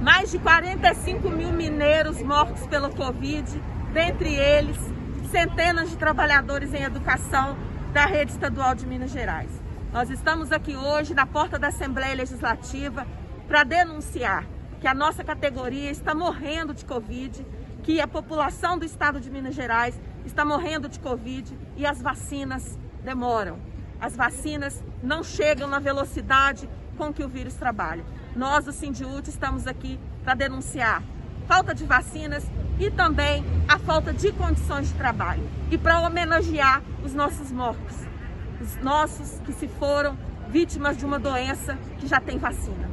mais de 45 mil mineiros mortos pelo Covid, dentre eles centenas de trabalhadores em educação da rede estadual de Minas Gerais. Nós estamos aqui hoje na porta da Assembleia Legislativa para denunciar que a nossa categoria está morrendo de Covid, que a população do estado de Minas Gerais está morrendo de Covid e as vacinas demoram. As vacinas não chegam na velocidade com que o vírus trabalha. Nós, do Sindiúte, estamos aqui para denunciar falta de vacinas e também a falta de condições de trabalho. E para homenagear os nossos mortos, os nossos que se foram vítimas de uma doença que já tem vacina.